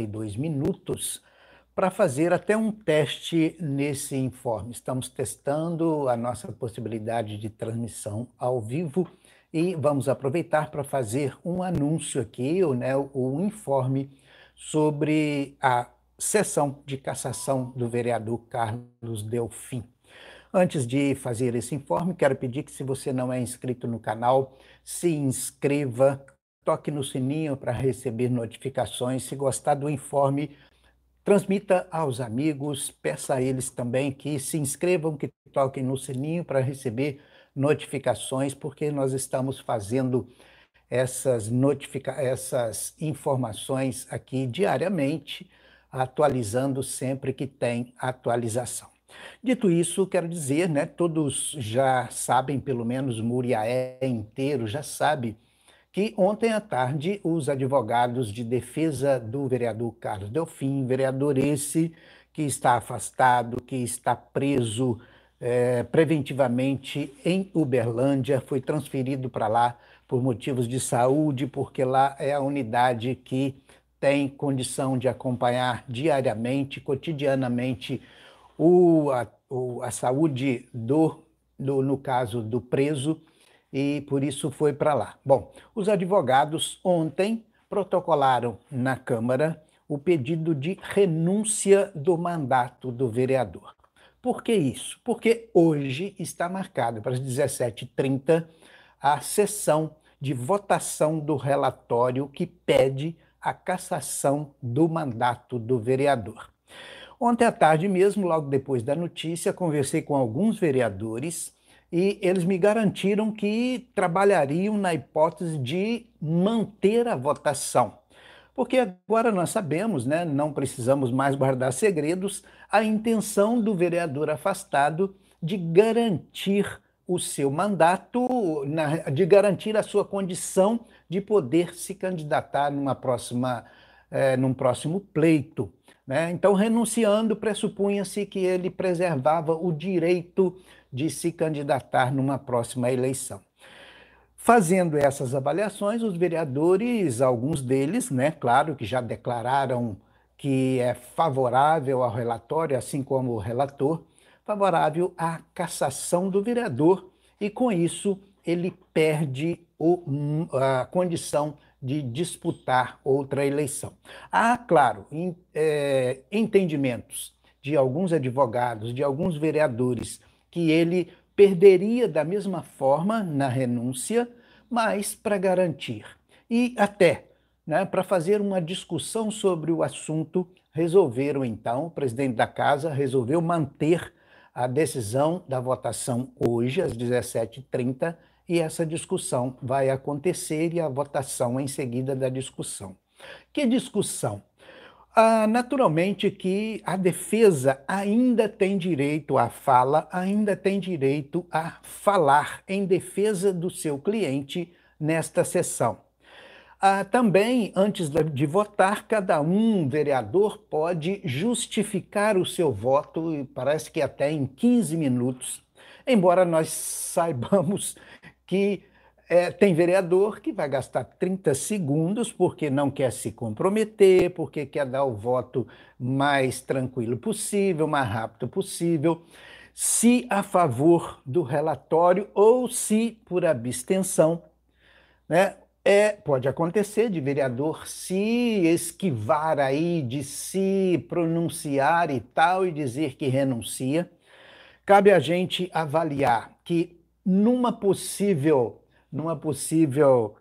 42 minutos para fazer até um teste nesse informe. Estamos testando a nossa possibilidade de transmissão ao vivo e vamos aproveitar para fazer um anúncio aqui, né, o informe sobre a sessão de cassação do vereador Carlos Delfim. Antes de fazer esse informe, quero pedir que, se você não é inscrito no canal, se inscreva, toque no sininho para receber notificações. Se gostar do informe, transmita aos amigos, peça a eles também que se inscrevam, que toquem no sininho para receber notificações, porque nós estamos fazendo essas, notifica essas informações aqui diariamente, atualizando sempre que tem atualização. Dito isso, quero dizer, né, todos já sabem, pelo menos Muriaé inteiro já sabe, que ontem à tarde os advogados de defesa do vereador Carlos Delfim, vereador esse que está afastado, que está preso é, preventivamente em Uberlândia, foi transferido para lá por motivos de saúde, porque lá é a unidade que tem condição de acompanhar diariamente, cotidianamente, o, a, o, a saúde do, do, no caso do preso, e por isso foi para lá. Bom, os advogados ontem protocolaram na Câmara o pedido de renúncia do mandato do vereador. Por que isso? Porque hoje está marcado para as 17h30 a sessão de votação do relatório que pede a cassação do mandato do vereador. Ontem à tarde mesmo, logo depois da notícia, conversei com alguns vereadores e eles me garantiram que trabalhariam na hipótese de manter a votação. Porque agora nós sabemos, né, não precisamos mais guardar segredos, a intenção do vereador afastado de garantir o seu mandato, de garantir a sua condição de poder se candidatar numa próxima, é, num próximo pleito. Né? Então, renunciando, pressupunha-se que ele preservava o direito de se candidatar numa próxima eleição. Fazendo essas avaliações, os vereadores, alguns deles, né, claro que já declararam que é favorável ao relatório, assim como o relator, favorável à cassação do vereador e, com isso, ele perde o, a condição de disputar outra eleição. Há, claro, in, é, entendimentos de alguns advogados, de alguns vereadores, que ele perderia da mesma forma na renúncia, mas para garantir. E até né, para fazer uma discussão sobre o assunto, resolveram então, o presidente da casa resolveu manter a decisão da votação hoje, às 17h30, e essa discussão vai acontecer e a votação em seguida da discussão. Que discussão? Ah, naturalmente que a defesa ainda tem direito à fala, ainda tem direito a falar em defesa do seu cliente nesta sessão. Ah, também, antes de votar, cada um vereador pode justificar o seu voto, e parece que até em 15 minutos, embora nós saibamos que é, tem vereador que vai gastar 30 segundos porque não quer se comprometer, porque quer dar o voto mais tranquilo possível, mais rápido possível, se a favor do relatório ou se por abstenção. Né? É, pode acontecer de vereador se esquivar aí de se pronunciar e tal e dizer que renuncia. Cabe a gente avaliar que numa possível, numa possível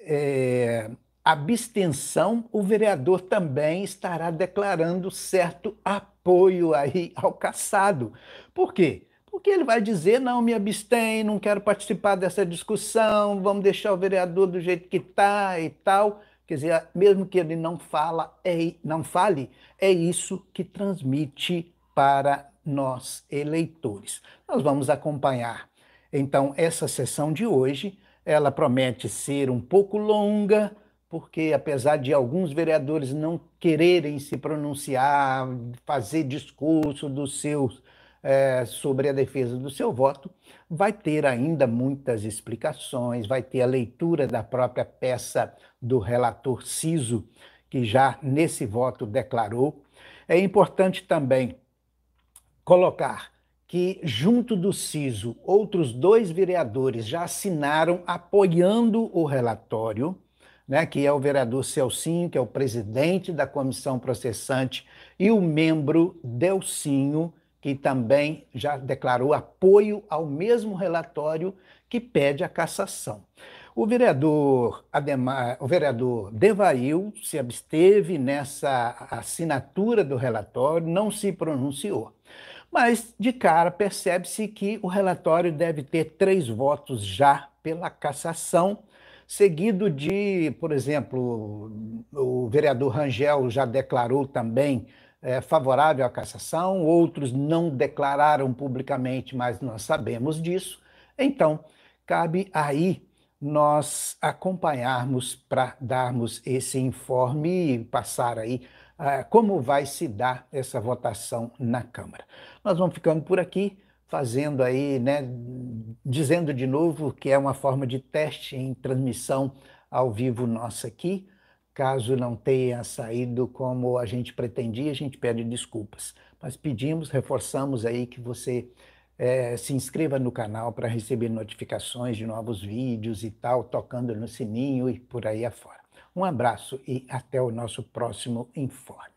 é, abstenção, o vereador também estará declarando certo apoio aí ao caçado. Por quê? porque ele vai dizer: não, me abstém, não quero participar dessa discussão, vamos deixar o vereador do jeito que está e tal. Quer dizer, mesmo que ele não, fala, é, não fale, é isso que transmite para nós eleitores. Nós vamos acompanhar, então, essa sessão de hoje. Ela promete ser um pouco longa, porque apesar de alguns vereadores não quererem se pronunciar, fazer discurso dos seus é, sobre a defesa do seu voto, vai ter ainda muitas explicações, vai ter a leitura da própria peça do relator Ciso, que já nesse voto declarou. É importante também colocar que, junto do CISO, outros dois vereadores já assinaram apoiando o relatório, né, que é o vereador Celcinho, que é o presidente da comissão processante, e o membro Delcinho, que também já declarou apoio ao mesmo relatório que pede a cassação. O vereador Ademar, o vereador Devail se absteve nessa assinatura do relatório, não se pronunciou. Mas, de cara, percebe-se que o relatório deve ter três votos já pela cassação, seguido de, por exemplo, o vereador Rangel já declarou também é, favorável à cassação, outros não declararam publicamente, mas nós sabemos disso. Então, cabe aí nós acompanharmos para darmos esse informe e passar aí como vai se dar essa votação na Câmara. Nós vamos ficando por aqui, fazendo aí, né, dizendo de novo que é uma forma de teste em transmissão ao vivo nossa aqui. Caso não tenha saído como a gente pretendia, a gente pede desculpas. Mas pedimos, reforçamos aí que você é, se inscreva no canal para receber notificações de novos vídeos e tal, tocando no sininho e por aí afora. Um abraço e até o nosso próximo Informe.